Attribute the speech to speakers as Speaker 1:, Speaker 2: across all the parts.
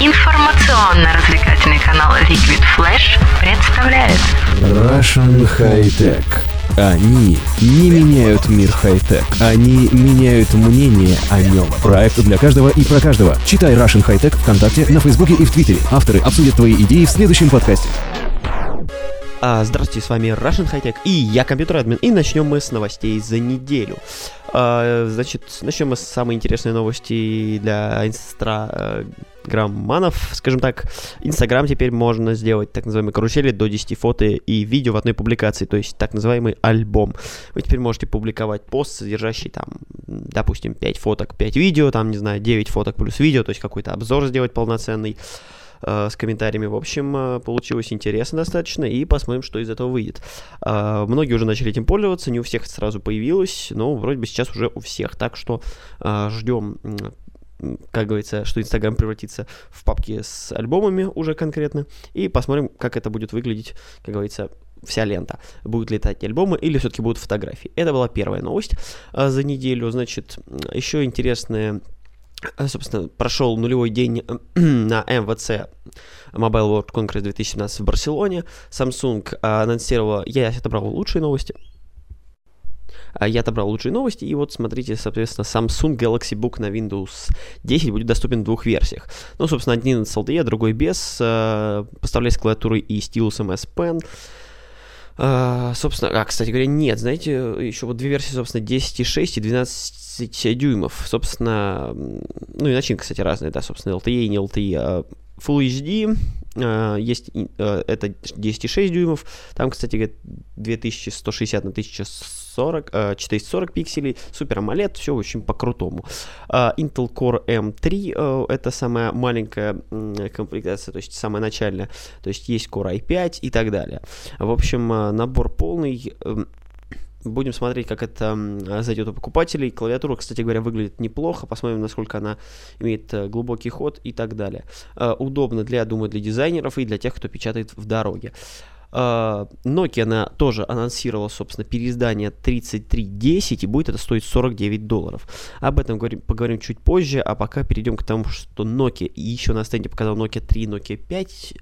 Speaker 1: Информационно-развлекательный канал Liquid Flash представляет
Speaker 2: Russian High Tech. Они не меняют мир хай-тек, они меняют мнение о нем. Проект для каждого и про каждого. Читай Russian High Tech ВКонтакте, на Фейсбуке и в Твиттере. Авторы обсудят твои идеи в следующем подкасте.
Speaker 3: А, здравствуйте, с вами Russian High Tech и я компьютер админ. И начнем мы с новостей за неделю. А, значит, начнем мы с самой интересной новости для инстаграмманов, скажем так. Инстаграм теперь можно сделать так называемые карусели до 10 фото и видео в одной публикации, то есть так называемый альбом. Вы теперь можете публиковать пост, содержащий там, допустим, 5 фоток, 5 видео, там, не знаю, 9 фоток плюс видео, то есть какой-то обзор сделать полноценный э, с комментариями. В общем, э, получилось интересно достаточно, и посмотрим, что из этого выйдет. Э, многие уже начали этим пользоваться, не у всех сразу появилось, но вроде бы сейчас уже у всех, так что э, ждем как говорится, что Инстаграм превратится в папки с альбомами уже конкретно, и посмотрим, как это будет выглядеть, как говорится, вся лента. Будут летать альбомы или все-таки будут фотографии. Это была первая новость а, за неделю. Значит, еще интересная собственно, прошел нулевой день э, на МВЦ Mobile World Congress 2017 в Барселоне. Samsung анонсировала, я отобрал лучшие новости, я отобрал лучшие новости, и вот смотрите, соответственно, Samsung Galaxy Book на Windows 10 будет доступен в двух версиях. Ну, собственно, один с LTE, другой без, э, поставляется клавиатурой и стилусом S Pen. Uh, собственно, а, кстати говоря, нет, знаете, еще вот две версии, собственно, 10.6 и 12 дюймов, собственно, ну и начинка, кстати, разная, да, собственно, LTE и не LTE. А Full HD, есть, uh, это 10.6 дюймов, там, кстати, говоря, 2160 на 1100 40, 440 пикселей, Super AMOLED, все очень по-крутому. А, Intel Core M3 э, это самая маленькая комплектация, то есть самая начальная, то есть есть Core i5 и так далее. В общем, набор полный, Будем смотреть, как это зайдет у покупателей. Клавиатура, кстати говоря, выглядит неплохо. Посмотрим, насколько она имеет э, глубокий ход и так далее. Удобно для, думаю, для дизайнеров и для тех, кто печатает в дороге. Uh, Nokia она тоже анонсировала, собственно, переиздание 3310, и будет это стоить 49 долларов. Об этом говорим, поговорим чуть позже, а пока перейдем к тому, что Nokia еще на стенде показал Nokia 3, Nokia 5.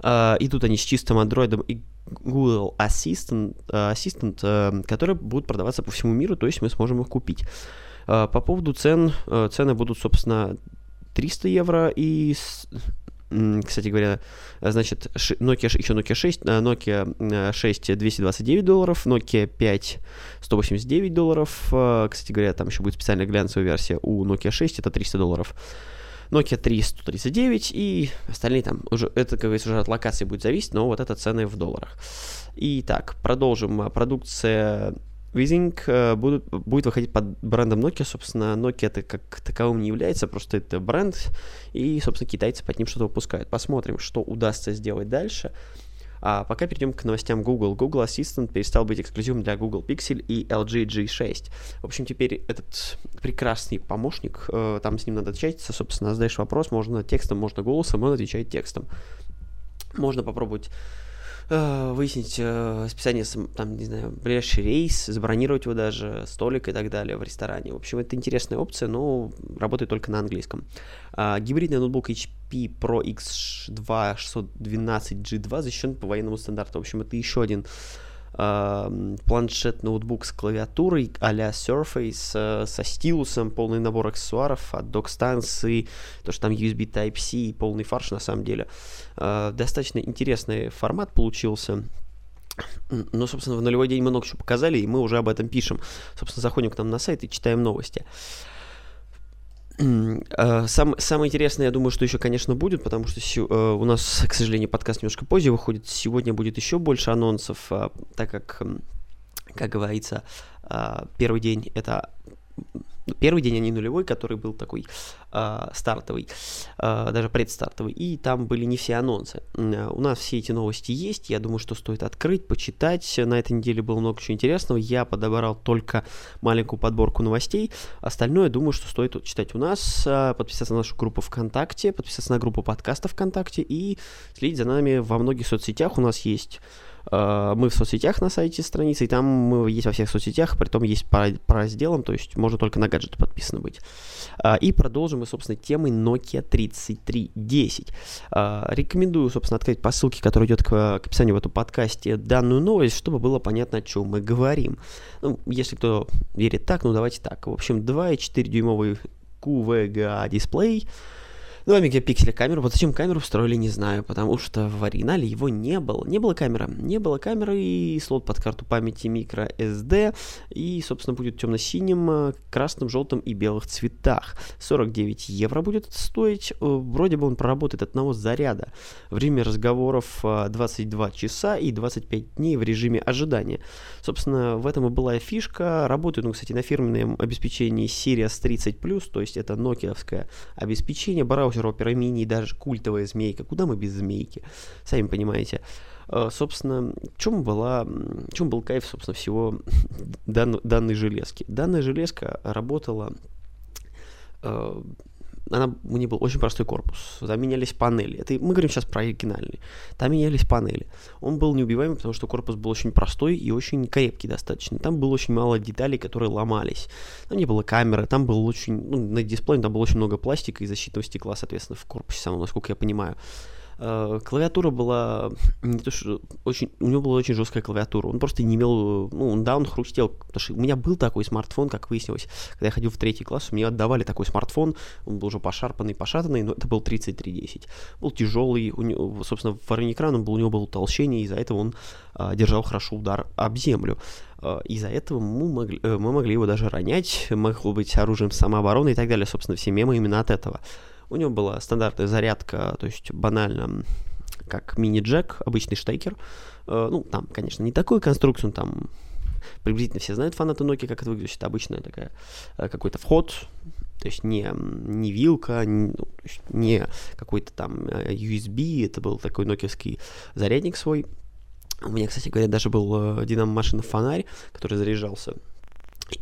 Speaker 3: Uh, идут они с чистым Android и Google Assistant, uh, Assistant uh, которые будут продаваться по всему миру, то есть мы сможем их купить. Uh, по поводу цен, цены будут, собственно, 300 евро и кстати говоря, значит, Nokia, еще Nokia 6, э, Nokia 6 229 долларов, Nokia 5 189 долларов. Э, кстати говоря, там еще будет специальная глянцевая версия у Nokia 6, это 300 долларов. Nokia 3 139 и остальные там уже, это, как говорится, уже от локации будет зависеть, но вот это цены в долларах. Итак, продолжим. Продукция Визинг э, будет, будет выходить под брендом Nokia. Собственно, Nokia это как таковым не является, просто это бренд. И, собственно, китайцы под ним что-то выпускают. Посмотрим, что удастся сделать дальше. А пока перейдем к новостям Google. Google Assistant перестал быть эксклюзивом для Google Pixel и LG G6. В общем, теперь этот прекрасный помощник, э, там с ним надо общаться, собственно, задаешь вопрос, можно текстом, можно голосом, он отвечает текстом. Можно попробовать э, выяснить э, списание, там, не знаю, ближайший рейс, забронировать его даже, столик и так далее в ресторане. В общем, это интересная опция, но работает только на английском. Э, гибридный ноутбук HP Pro X2 612G2 защищен по военному стандарту. В общем, это еще один планшет, ноутбук с клавиатурой а-ля Surface, э, со стилусом, полный набор аксессуаров от док-станции, то, что там USB Type-C и полный фарш на самом деле. Э, достаточно интересный формат получился. Но, собственно, в нулевой день много чего показали, и мы уже об этом пишем. Собственно, заходим к нам на сайт и читаем новости. Сам, самое интересное, я думаю, что еще, конечно, будет, потому что си, э, у нас, к сожалению, подкаст немножко позже выходит. Сегодня будет еще больше анонсов, э, так как, как говорится, э, первый день это первый день, а не нулевой, который был такой э, стартовый, э, даже предстартовый, и там были не все анонсы. Э, у нас все эти новости есть, я думаю, что стоит открыть, почитать. На этой неделе было много чего интересного, я подобрал только маленькую подборку новостей, остальное, думаю, что стоит читать у нас, подписаться на нашу группу ВКонтакте, подписаться на группу подкаста ВКонтакте и следить за нами во многих соцсетях. У нас есть мы в соцсетях на сайте страницы, и там мы есть во всех соцсетях, при том есть по, по разделам, то есть можно только на гаджеты подписано быть. Э, и продолжим мы, собственно, темой Nokia 3310. Э, рекомендую, собственно, открыть по ссылке, которая идет к, к описанию в этом подкасте, данную новость, чтобы было понятно, о чем мы говорим. Ну, если кто верит так, ну давайте так. В общем, 2,4 дюймовый QVGA дисплей, 2 мегапикселя камеру. Вот зачем камеру встроили, не знаю, потому что в оригинале его не было. Не было камеры. Не было камеры и слот под карту памяти microSD. И, собственно, будет темно-синим, э, красным, желтым и белых цветах. 49 евро будет стоить. Э, вроде бы он проработает от одного заряда. Время разговоров 22 э, часа и 25 дней в режиме ожидания. Собственно, в этом и была фишка. Работает, ну, кстати, на фирменном обеспечении Sirius 30+, то есть это нокиевское обеспечение. Браузер браузер Opera Mini и даже культовая змейка. Куда мы без змейки? Сами понимаете. Uh, собственно, в чем, была, в чем был кайф, собственно, всего дан, данной железки? Данная железка работала uh, она, у нее был очень простой корпус. Там менялись панели. Это мы говорим сейчас про оригинальный. Там менялись панели. Он был неубиваемый, потому что корпус был очень простой и очень крепкий достаточно. Там было очень мало деталей, которые ломались. Там не было камеры, там был очень... Ну, на дисплее там было очень много пластика и защитного стекла, соответственно, в корпусе самом, насколько я понимаю. Э, клавиатура была не то что очень, у него была очень жесткая клавиатура. Он просто не имел, ну, да, он хрустел. Потому что у меня был такой смартфон, как выяснилось, когда я ходил в третий класс, мне отдавали такой смартфон, он был уже пошарпанный, пошатанный, но это был 3310. Был тяжелый, у него, собственно, в экран он был, у него было толщение, и из-за этого он а, держал хорошо удар об землю. А, из-за этого мы могли, э, мы могли его даже ронять, могло быть оружием самообороны и так далее. Собственно, все мемы именно от этого. У него была стандартная зарядка, то есть банально как мини-джек, обычный штекер. Э, ну, там, конечно, не такую конструкцию, там приблизительно все знают фанаты Nokia, как это выглядит. Это обычная такая, э, какой-то вход, то есть не, не вилка, не, ну, не какой-то там э, USB, это был такой нокиевский зарядник свой. У меня, кстати говоря, даже был динамо машина фонарь, который заряжался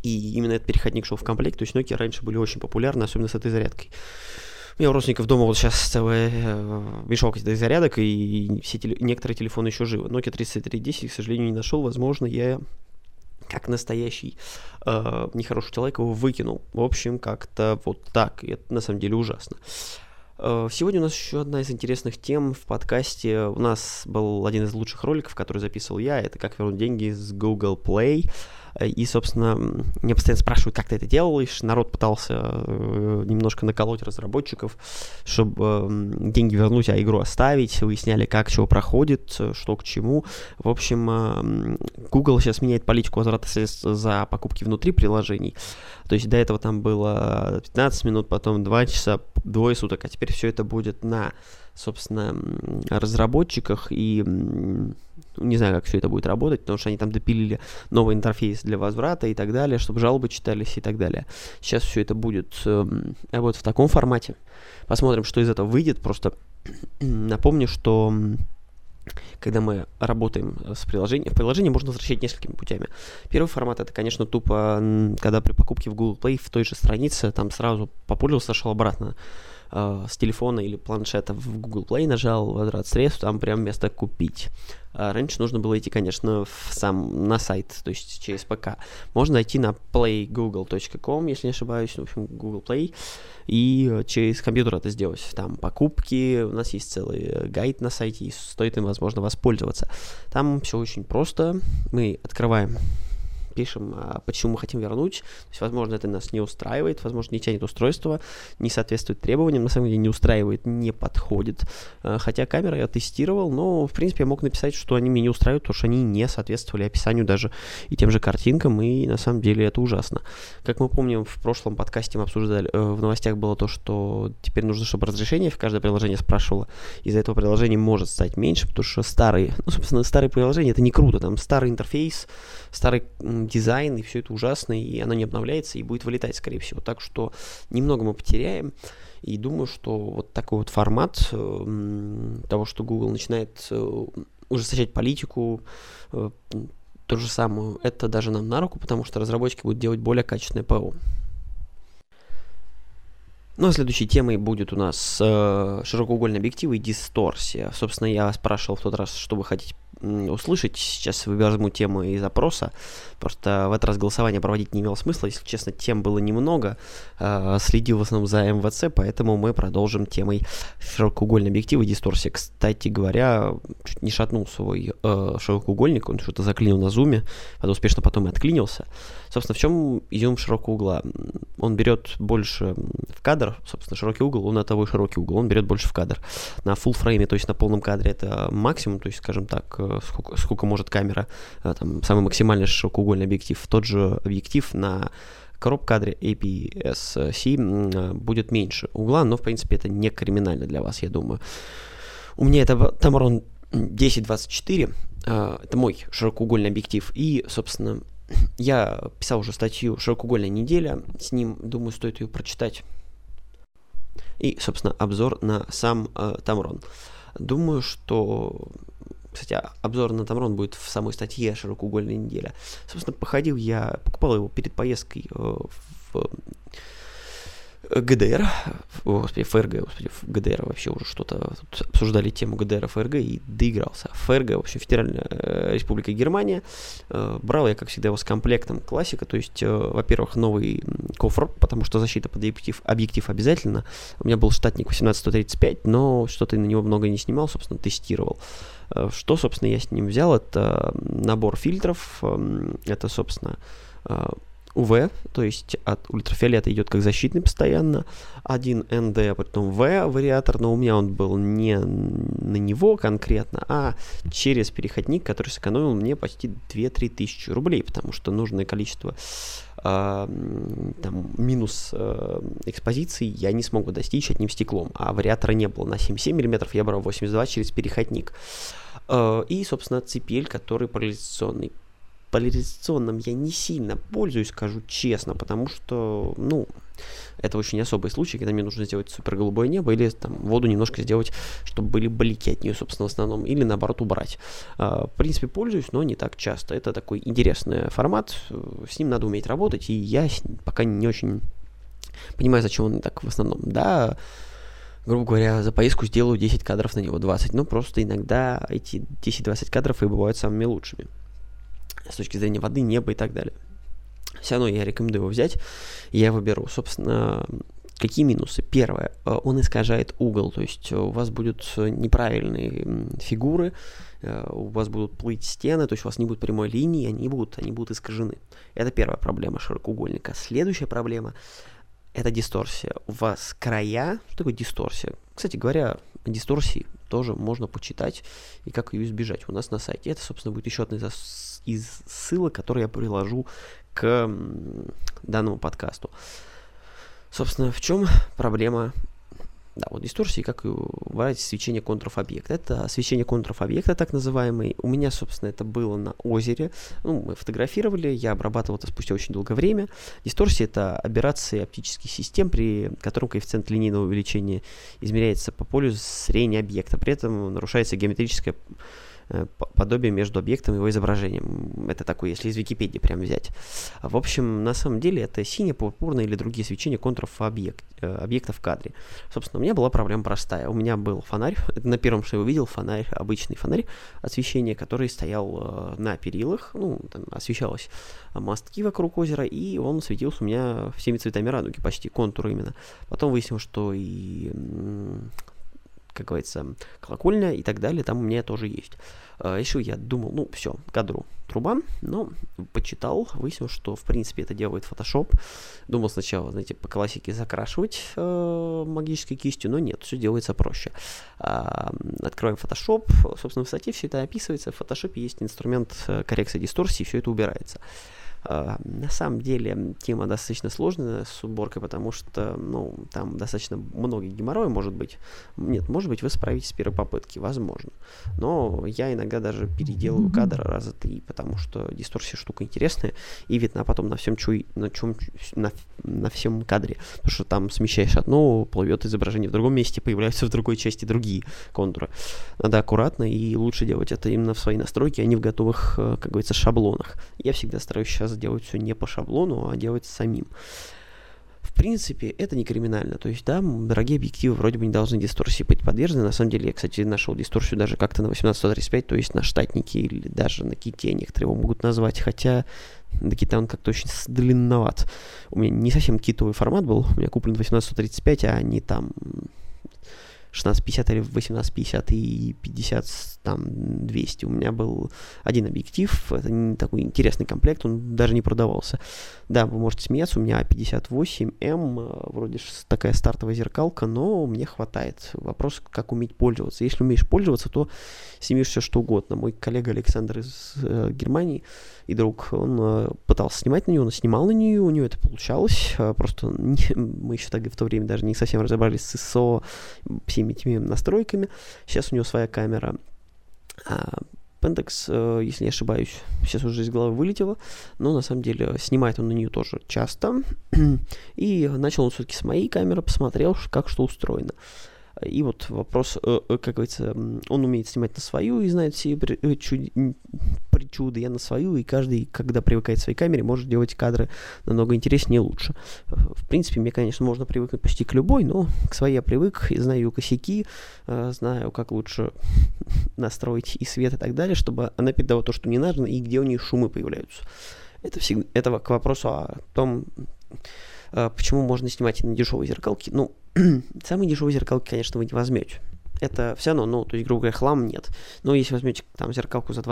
Speaker 3: и именно этот переходник шел в комплект. То есть Nokia раньше были очень популярны, особенно с этой зарядкой. У меня у родственников дома вот сейчас целый э, мешок этих зарядок, и все теле... некоторые телефоны еще живы. Nokia 3310, к сожалению, не нашел. Возможно, я как настоящий э, нехороший человек его выкинул. В общем, как-то вот так. И это на самом деле ужасно. Э, сегодня у нас еще одна из интересных тем в подкасте. У нас был один из лучших роликов, который записывал я. Это как вернуть деньги с Google Play. И, собственно, меня постоянно спрашивают, как ты это делаешь. Народ пытался э, немножко наколоть разработчиков, чтобы э, деньги вернуть, а игру оставить. Выясняли, как чего проходит, что к чему. В общем, э, Google сейчас меняет политику возврата средств за покупки внутри приложений. То есть до этого там было 15 минут, потом 2 часа, двое суток, а теперь все это будет на, собственно, разработчиках и не знаю, как все это будет работать, потому что они там допилили новый интерфейс для возврата и так далее, чтобы жалобы читались и так далее. Сейчас все это будет э, вот в таком формате. Посмотрим, что из этого выйдет. Просто напомню, что когда мы работаем с приложением, в приложении можно возвращать несколькими путями. Первый формат это, конечно, тупо, когда при покупке в Google Play в той же странице там сразу популился, шел обратно э, с телефона или планшета в Google Play, нажал возврат средств, там прям место купить. А раньше нужно было идти, конечно, в сам, на сайт, то есть через ПК. Можно зайти на playgoogle.com, если не ошибаюсь, в общем, Google Play, и через компьютер это сделать. Там покупки, у нас есть целый гайд на сайте, и стоит им, возможно, воспользоваться. Там все очень просто. Мы открываем пишем, а, почему мы хотим вернуть. То есть, возможно, это нас не устраивает, возможно, не тянет устройство, не соответствует требованиям, на самом деле не устраивает, не подходит. А, хотя камеры я тестировал, но, в принципе, я мог написать, что они меня не устраивают, потому что они не соответствовали описанию даже и тем же картинкам, и на самом деле это ужасно. Как мы помним, в прошлом подкасте мы обсуждали, э, в новостях было то, что теперь нужно, чтобы разрешение в каждое приложение спрашивало. Из-за этого приложение может стать меньше, потому что старые, ну, собственно, старые приложения, это не круто, там старый интерфейс, старый дизайн, и все это ужасно, и оно не обновляется, и будет вылетать, скорее всего. Так что немного мы потеряем. И думаю, что вот такой вот формат э, того, что Google начинает э, ужесточать политику, э, то же самое, это даже нам на руку, потому что разработчики будут делать более качественное ПО. Ну а следующей темой будет у нас э, широкоугольные объективы и дисторсия. Собственно, я спрашивал в тот раз, что вы хотите услышать. Сейчас возьму тему из запроса. Просто в этот раз голосование проводить не имело смысла. Если честно, тем было немного. Э, следил в основном за МВЦ, поэтому мы продолжим темой широкоугольный объектив и дисторсия. Кстати говоря, чуть не шатнул свой э, широкоугольник, он что-то заклинил на зуме, это успешно потом и отклинился. Собственно, в чем изюм широкого угла? Он берет больше в кадр, собственно, широкий угол, он от того и широкий угол, он берет больше в кадр. На full фрейме, то есть на полном кадре это максимум, то есть, скажем так, э, сколько, сколько может камера, э, там, самый максимальный широкоугольный объектив. Тот же объектив на короб-кадре APS-C э, будет меньше угла, но, в принципе, это не криминально для вас, я думаю. У меня это Tamron 1024, это мой широкоугольный объектив, и, собственно, я писал уже статью «Широкоугольная неделя», с ним, думаю, стоит ее прочитать. И, собственно, обзор на сам э, Тамрон. Думаю, что кстати, обзор на Тамрон будет в самой статье «Широкоугольная неделя». Собственно, походил я, покупал его перед поездкой э, в ГДР, господи, ФРГ, господи, ГДР вообще уже что-то, обсуждали тему ГДР, ФРГ и доигрался. ФРГ, в общем, Федеральная э, Республика Германия. Э, брал я, как всегда, его с комплектом классика, то есть, э, во-первых, новый кофр, потому что защита под объектив, объектив обязательно. У меня был штатник 1835, но что-то на него много не снимал, собственно, тестировал. Что, собственно, я с ним взял? Это набор фильтров, эм, это, собственно, УВ, то есть от ультрафиолета идет как защитный постоянно, один НД, а потом В вариатор, но у меня он был не на него конкретно, а через переходник, который сэкономил мне почти 2-3 тысячи рублей, потому что нужное количество э, там, минус э, экспозиции я не смог бы достичь одним стеклом, а вариатора не было. На 77 мм я брал 82 через переходник. Э, и, собственно, CPL, который поляризационный поляризационным я не сильно пользуюсь, скажу честно, потому что, ну, это очень особый случай, когда мне нужно сделать супер голубое небо или там воду немножко сделать, чтобы были блики от нее, собственно, в основном, или наоборот убрать. А, в принципе, пользуюсь, но не так часто. Это такой интересный формат, с ним надо уметь работать, и я пока не очень понимаю, зачем он так в основном. Да, грубо говоря, за поездку сделаю 10 кадров на него, 20, но просто иногда эти 10-20 кадров и бывают самыми лучшими с точки зрения воды, неба и так далее. Все равно я рекомендую его взять, я его беру. Собственно, какие минусы? Первое, э, он искажает угол, то есть у вас будут неправильные фигуры, э, у вас будут плыть стены, то есть у вас не будет прямой линии, они будут, они будут искажены. Это первая проблема широкоугольника. Следующая проблема – это дисторсия. У вас края, что такое дисторсия? Кстати говоря, дисторсии тоже можно почитать и как ее избежать у нас на сайте. Это, собственно, будет еще одна из из ссылок, которые я приложу к данному подкасту. Собственно, в чем проблема да, вот дисторсии, как и убрать свечение контуров объекта. Это свечение контуров объекта, так называемый. У меня, собственно, это было на озере. Ну, мы фотографировали, я обрабатывал это спустя очень долгое время. Дисторсия — это операции оптических систем, при котором коэффициент линейного увеличения измеряется по полю зрения объекта. При этом нарушается геометрическая подобие между объектом и его изображением. Это такое, если из Википедии прям взять. В общем, на самом деле это синее, пурпурное или другие свечения контуров объект, э, объекта в кадре. Собственно, у меня была проблема простая. У меня был фонарь, на первом, что я увидел, фонарь, обычный фонарь освещения, который стоял э, на перилах, ну, там освещалось мостки вокруг озера, и он светился у меня всеми цветами радуги, почти контур именно. Потом выяснилось, что и как говорится, колокольня и так далее, там у меня тоже есть. А, Еще я думал, ну, все, кадру труба, но почитал, выяснил, что, в принципе, это делает Photoshop. Думал сначала, знаете, по классике закрашивать э, магической кистью, но нет, все делается проще. Э, открываем Photoshop, собственно, в статье все это описывается, в Photoshop есть инструмент э, коррекции дисторсии, все это убирается. На самом деле тема достаточно сложная с уборкой, потому что, ну, там достаточно много геморроя может быть. Нет, может быть, вы справитесь с первой попытки, возможно. Но я иногда даже переделываю кадр раза три, потому что дисторсия штука интересная, и видно потом на всем чуй, на чем, на, на всем кадре. Потому что там смещаешь одно, плывет изображение в другом месте, появляются в другой части другие контуры. Надо аккуратно и лучше делать это именно в своей настройке, а не в готовых, э, как говорится, шаблонах. Я всегда стараюсь сейчас делать все не по шаблону, а делать самим. В принципе, это не криминально. То есть, да, дорогие объективы вроде бы не должны дисторсии быть подвержены. На самом деле, я, кстати, нашел дисторсию даже как-то на 1835, то есть на штатнике или даже на ките некоторые его могут назвать, хотя до кита он как-то очень длинноват. У меня не совсем китовый формат был, у меня куплен 1835, а не там 1650 или 1850 и 50, там, 200. У меня был один объектив, это не такой интересный комплект, он даже не продавался. Да, вы можете смеяться, у меня 58М, вроде такая стартовая зеркалка, но мне хватает. Вопрос, как уметь пользоваться. Если умеешь пользоваться, то снимешь все что угодно. Мой коллега Александр из э, Германии и друг, он э, пытался снимать на нее, он снимал на нее, у него это получалось, э, просто не, мы еще тогда в то время даже не совсем разобрались с ISO, всеми этими настройками. Сейчас у него своя камера. А, Pentax, э, если не ошибаюсь, сейчас уже из головы вылетело, но на самом деле снимает он на нее тоже часто. И начал он все-таки с моей камеры, посмотрел, как что устроено. И вот вопрос, э, э, как говорится, он умеет снимать на свою и знает все причуды, я на свою, и каждый, когда привыкает к своей камере, может делать кадры намного интереснее и лучше. В принципе, мне, конечно, можно привыкнуть почти к любой, но к своей я привык, и знаю косяки, знаю, как лучше настроить и свет и так далее, чтобы она передавала то, что не надо, и где у нее шумы появляются. Это, всегда, это к вопросу о том, почему можно снимать на дешевые зеркалки. Ну, самые дешевые зеркалки, конечно, вы не возьмете это все равно, ну, то есть, грубо говоря, хлам нет. Но если возьмете там зеркалку за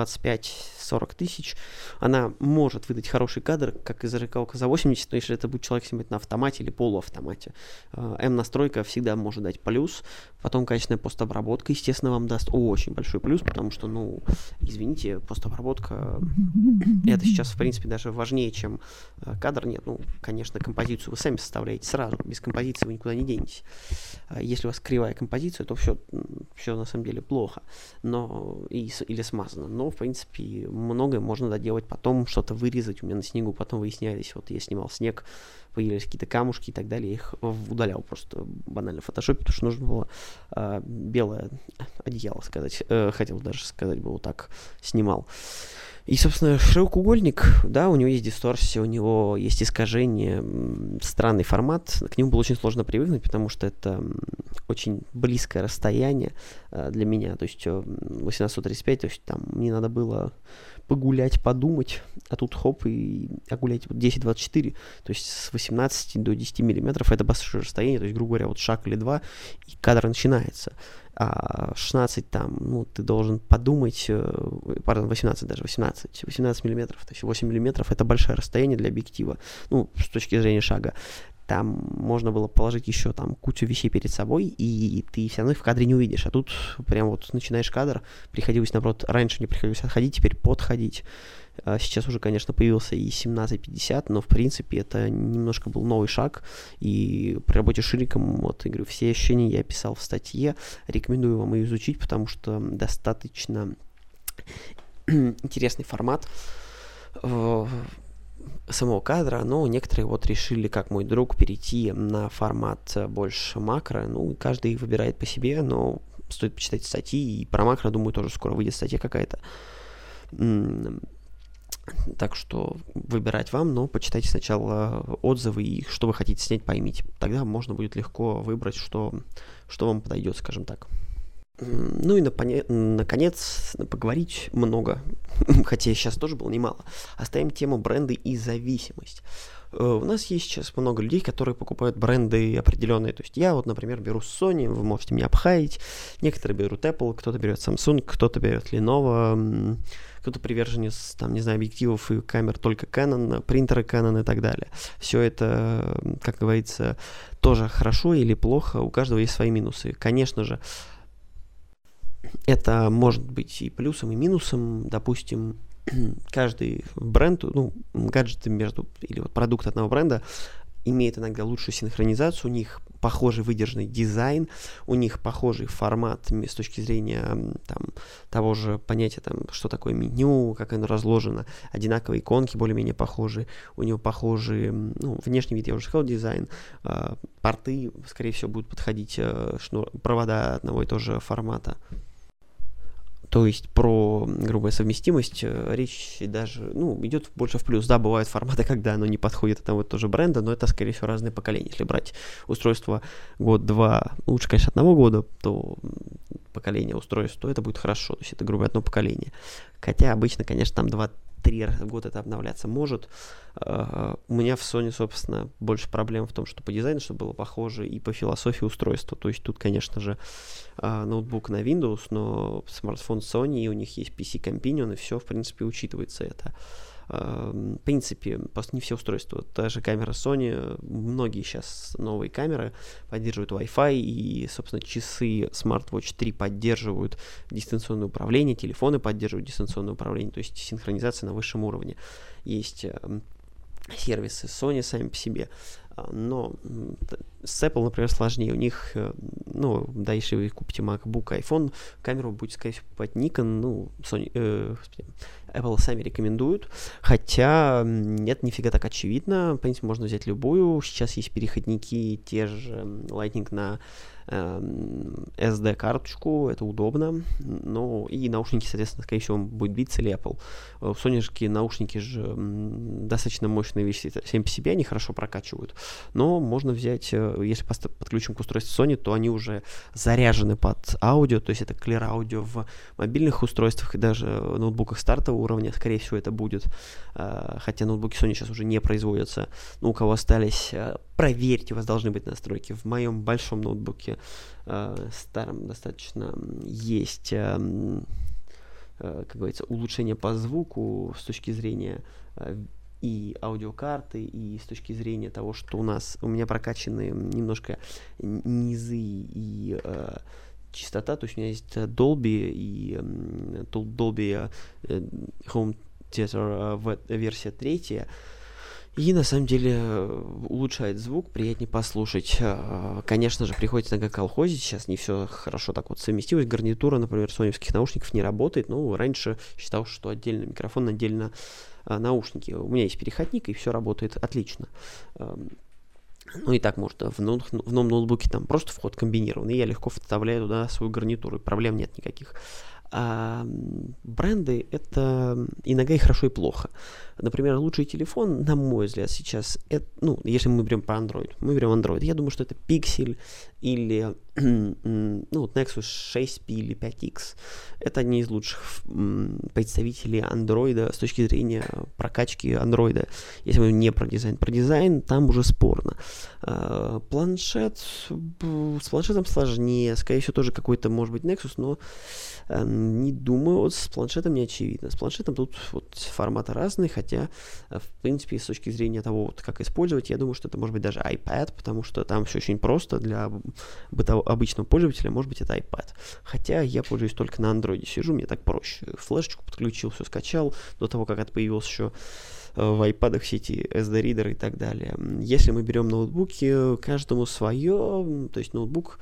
Speaker 3: 25-40 тысяч, она может выдать хороший кадр, как и зеркалка за 80, но если это будет человек снимать на автомате или полуавтомате. Э, М-настройка всегда может дать плюс, потом качественная постобработка, естественно, вам даст очень большой плюс, потому что, ну, извините, постобработка это сейчас, в принципе, даже важнее, чем э, кадр. Нет, ну, конечно, композицию вы сами составляете сразу, без композиции вы никуда не денетесь. Если у вас кривая композиция, то все все на самом деле плохо, но и, или смазано. Но, в принципе, многое можно доделать потом, что-то вырезать. У меня на снегу потом выяснялись, вот я снимал снег, появились какие-то камушки и так далее, я их удалял просто банально в фотошопе, потому что нужно было э, белое одеяло сказать, э, хотел даже сказать, было так, снимал. И, собственно, широкоугольник, да, у него есть дисторсия, у него есть искажение, странный формат. К нему было очень сложно привыкнуть, потому что это очень близкое расстояние э, для меня. То есть 1835, э, то есть там мне надо было погулять, подумать, а тут хоп, и а гулять вот 10-24, то есть с 18 до 10 миллиметров это большое расстояние, то есть, грубо говоря, вот шаг или два, и кадр начинается а 16 там, ну, ты должен подумать, э, пардон, 18 даже, 18, 18 миллиметров, то есть 8 миллиметров это большое расстояние для объектива, ну, с точки зрения шага. Там можно было положить еще там кучу вещей перед собой, и ты все равно их в кадре не увидишь. А тут прям вот начинаешь кадр, приходилось, наоборот, раньше не приходилось отходить, теперь подходить. А сейчас уже, конечно, появился и 1750, но, в принципе, это немножко был новый шаг. И при работе с шириком, вот, я говорю, все ощущения я описал в статье. Рекомендую вам ее изучить, потому что достаточно интересный формат э, самого кадра, но некоторые вот решили, как мой друг, перейти на формат больше макро. Ну, каждый выбирает по себе, но стоит почитать статьи, и про макро, думаю, тоже скоро выйдет статья какая-то. Так что выбирать вам, но почитайте сначала отзывы и что вы хотите снять, поймите. Тогда можно будет легко выбрать, что, что вам подойдет, скажем так. Ну и напоне- наконец поговорить много, хотя сейчас тоже было немало. Оставим тему бренды и зависимость. Э, у нас есть сейчас много людей, которые покупают бренды определенные. То есть я вот, например, беру Sony, вы можете меня обхаять. Некоторые берут Apple, кто-то берет Samsung, кто-то берет Lenovo, кто-то приверженец, там, не знаю, объективов и камер только Canon, принтеры Canon и так далее. Все это, как говорится, тоже хорошо или плохо, у каждого есть свои минусы. Конечно же, это может быть и плюсом, и минусом. Допустим, каждый бренд, ну, гаджеты между, или вот продукт одного бренда имеет иногда лучшую синхронизацию, у них похожий выдержанный дизайн, у них похожий формат с точки зрения там, того же понятия, там, что такое меню, как оно разложено, одинаковые иконки более-менее похожи, у него похожий, ну, внешний вид, я уже сказал, дизайн, э, порты, скорее всего, будут подходить, э, шнур, провода одного и того же формата То есть про грубая совместимость э, речь даже, ну, идет больше в плюс. Да, бывают форматы, когда оно не подходит одного и того же бренда, но это, скорее всего, разные поколения. Если брать устройство год-два, лучше, конечно, одного года, то поколение устройств, то это будет хорошо. То есть это, грубо говоря, одно поколение. Хотя обычно, конечно, там два три раза в год это обновляться может. Uh, у меня в Sony, собственно, больше проблем в том, что по дизайну, чтобы было похоже, и по философии устройства. То есть тут, конечно же, uh, ноутбук на Windows, но смартфон Sony, и у них есть PC Companion, и все, в принципе, учитывается это. В принципе, просто не все устройства. Та же камера Sony, многие сейчас новые камеры поддерживают Wi-Fi, и, собственно, часы Smartwatch 3 поддерживают дистанционное управление, телефоны поддерживают дистанционное управление, то есть синхронизация на высшем уровне. Есть сервисы Sony сами по себе. А, но с Apple, например, сложнее. У них, э, ну, да, если вы купите MacBook, iPhone, камеру будет, скорее всего, покупать Nikon, ну, Sony, э, Apple сами рекомендуют, хотя нет, нифига так очевидно, в принципе, можно взять любую, сейчас есть переходники, те же Lightning на SD-карточку, это удобно, но и наушники, соответственно, скорее всего, будет Beats или Apple. У Sony наушники же достаточно мощные вещи, сами по себе они хорошо прокачивают, но можно взять, э, если подключим к устройству Sony, то они уже заряжены под аудио, то есть это Clear Audio в мобильных устройствах и даже ноутбуках стартового уровня, скорее всего, это будет, э, хотя ноутбуки Sony сейчас уже не производятся, но у кого остались, э, проверьте, у вас должны быть настройки. В моем большом ноутбуке э, старом достаточно есть, э, э, как говорится, улучшение по звуку с точки зрения э, и аудиокарты, и с точки зрения того, что у нас, у меня прокачаны немножко низы и э, частота, то есть у меня есть Dolby и Dolby э, Home Theater э, версия третья, и на самом деле улучшает звук, приятнее послушать. А, конечно же, приходится иногда колхозить, сейчас не все хорошо так вот совместилось. Гарнитура, например, соневских наушников не работает. Ну, раньше считал, что отдельно микрофон, отдельно а, наушники. У меня есть переходник, и все работает отлично. Ну и так может, в, ноут, в новом ноутбуке там просто вход комбинированный, я легко вставляю туда свою гарнитуру, проблем нет никаких. А бренды это иногда и хорошо, и плохо. Например, лучший телефон, на мой взгляд, сейчас, это, ну, если мы берем по Android, мы берем Android, я думаю, что это Pixel или ну, вот Nexus 6P или 5X. Это одни из лучших представителей Android с точки зрения прокачки Android. Если мы не про дизайн, про дизайн там уже спорно. А, планшет, с планшетом сложнее, скорее всего, тоже какой-то, может быть, Nexus, но э, не думаю, вот с планшетом не очевидно. С планшетом тут вот форматы разные, хотя, э, в принципе, с точки зрения того, вот, как использовать, я думаю, что это может быть даже iPad, потому что там все очень просто для бытового, обычного пользователя, может быть, это iPad. Хотя я пользуюсь только на Android, сижу, мне так проще. Флешечку подключил, все скачал, до того, как это появилось еще в iPad все эти SD-ридеры и так далее. Если мы берем ноутбуки, каждому свое, то есть ноутбук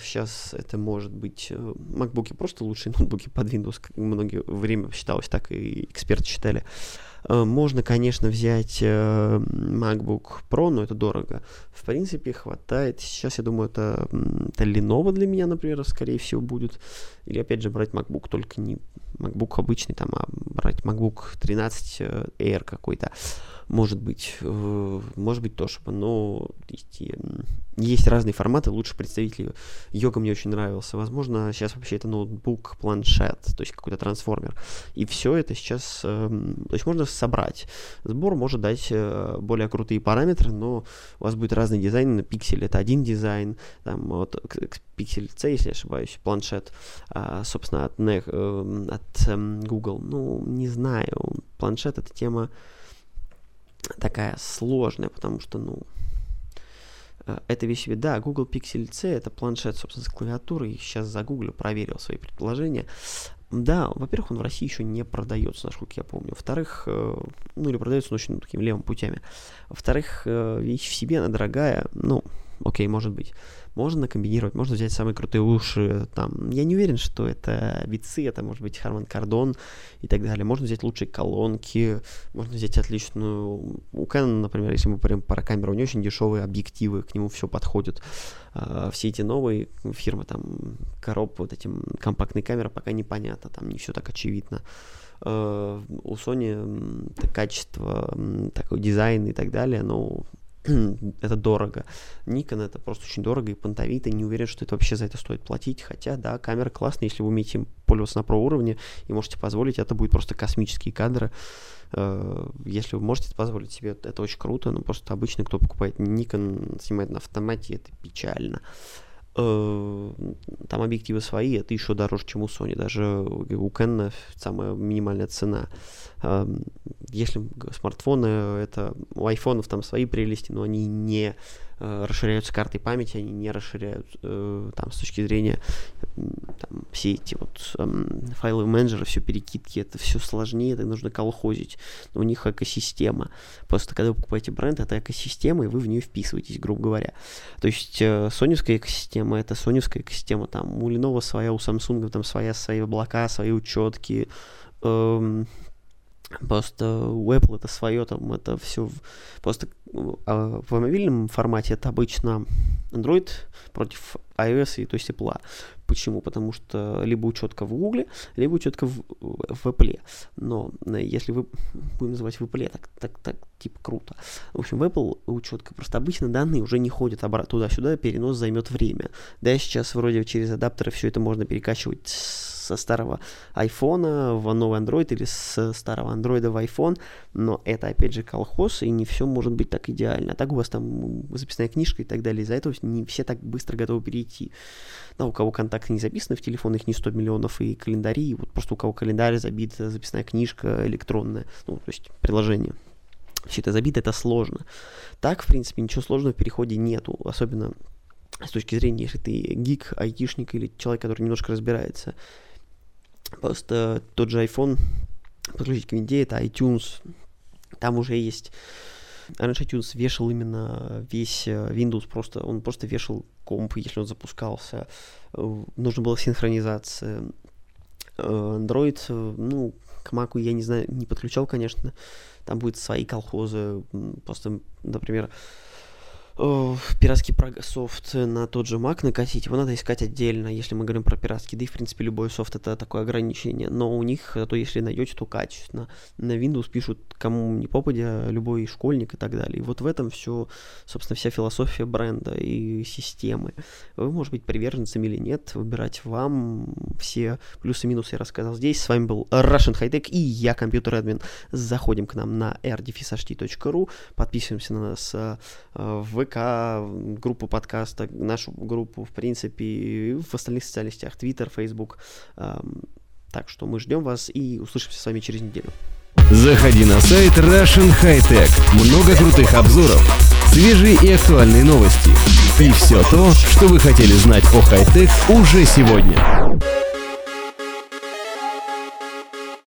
Speaker 3: сейчас э, это может быть э, MacBook просто лучшие ноутбуки под Windows, как многие время считалось, так и эксперты считали. Э, можно, конечно, взять MacBook Pro, но это дорого. В принципе, хватает. Сейчас, я думаю, это, это Lenovo для меня, например, скорее всего, будет. Или, опять же, брать MacBook, только не MacBook обычный, там, а брать MacBook 13 Air какой-то. Может быть, может быть тоже, но есть, есть разные форматы, лучше представители. Йога мне очень нравился. Возможно, сейчас вообще это ноутбук, планшет, то есть какой-то трансформер. И все это сейчас, то есть можно собрать. Сбор может дать э, более крутые параметры, но у вас будет разный дизайн. На пиксель это один дизайн, там вот Pixel C, если я ошибаюсь, планшет, а, собственно, от, э, от Google. Ну, не знаю, планшет это тема такая сложная, потому что, ну, э, это вещь, да, Google Pixel C это планшет, собственно, с клавиатурой. Сейчас загуглю, проверил свои предположения. Да, во-первых, он в России еще не продается, насколько я помню. Во-вторых, э, ну или продается, но очень ну, такими левыми путями. Во-вторых, э, вещь в себе, она дорогая, ну, окей, может быть. Можно комбинировать, можно взять самые крутые уши, там, я не уверен, что это бицы, это может быть Harman Kardon и так далее. Можно взять лучшие колонки, можно взять отличную... У Canon, например, если мы говорим про камеру, у нее очень дешевые объективы, к нему все подходит. А, все эти новые фирмы, там, короб, вот этим компактные камеры, пока непонятно, там не все так очевидно. Uh, у Sony качество, такой дизайн и так далее, но это дорого. Nikon это просто очень дорого и понтовито, не уверен, что это вообще за это стоит платить, хотя, да, камера классная, если вы умеете им пользоваться на про уровне и можете позволить, это будет просто космические кадры. Э, если вы можете позволить себе, это очень круто, но просто обычно, кто покупает Nikon, снимает на автомате, это печально. Э, там объективы свои, это еще дороже, чем у Sony. Даже у Canon самая минимальная цена. Эм, если смартфоны, это у айфонов там свои прелести, но они не э, расширяются картой памяти, они не расширяют э, там с точки зрения там, все эти вот эм, файлы менеджера, все перекидки, это все сложнее, это нужно колхозить. Но у них экосистема. Просто когда вы покупаете бренд, это экосистема, и вы в нее вписываетесь, грубо говоря. То есть э, соневская экосистема, это соневская экосистема, там у Lenovo своя, у Samsung там своя, свои облака, свои учетки, эм, Просто у Apple это свое, там это все просто а в мобильном формате это обычно Android против iOS и то есть Apple. Почему? Потому что либо учетка в Google, либо учетка в, в Apple. Но э, если вы будем называть в Apple, так, так, так типа круто. В общем, в Apple учетка просто обычно данные уже не ходят обратно туда-сюда, перенос займет время. Да, сейчас вроде через адаптеры все это можно перекачивать со старого айфона в новый Android или с старого андроида в iPhone, но это опять же колхоз, и не все может быть так идеально. А так у вас там записная книжка и так далее, из-за этого не все так быстро готовы перейти. Да, у кого контакты не записаны в телефон, их не 100 миллионов, и календари, вот просто у кого календарь забит, записная книжка электронная, ну, то есть приложение. Все это забито, это сложно. Так, в принципе, ничего сложного в переходе нету, особенно с точки зрения, если ты гик, айтишник или человек, который немножко разбирается. Просто тот же iPhone подключить к винде, это iTunes, там уже есть Раньше iTunes вешал именно весь э, Windows, просто он просто вешал комп, если он запускался. Э, нужно было синхронизация. Э, Android, ну, к Mac я не знаю, не подключал, конечно. Там будет свои колхозы. Просто, например, пиратский софт на тот же Mac накатить, его надо искать отдельно, если мы говорим про пиратский, да и в принципе любой софт это такое ограничение, но у них, то если найдете, то качественно. На Windows пишут кому не попадя, любой школьник и так далее. И вот в этом все, собственно, вся философия бренда и системы. Вы, может быть, приверженцем или нет, выбирать вам все плюсы-минусы я рассказал здесь. С вами был Russian High Tech и я, компьютер админ. Заходим к нам на rdfishd.ru, подписываемся на нас э, в ВК, группу подкаста, нашу группу, в принципе, в остальных социальных сетях, Twitter, Facebook. Так что мы ждем вас и услышимся с вами через неделю.
Speaker 2: Заходи на сайт Russian High Tech. Много крутых обзоров, свежие и актуальные новости. И все то, что вы хотели знать о хай-тек уже сегодня.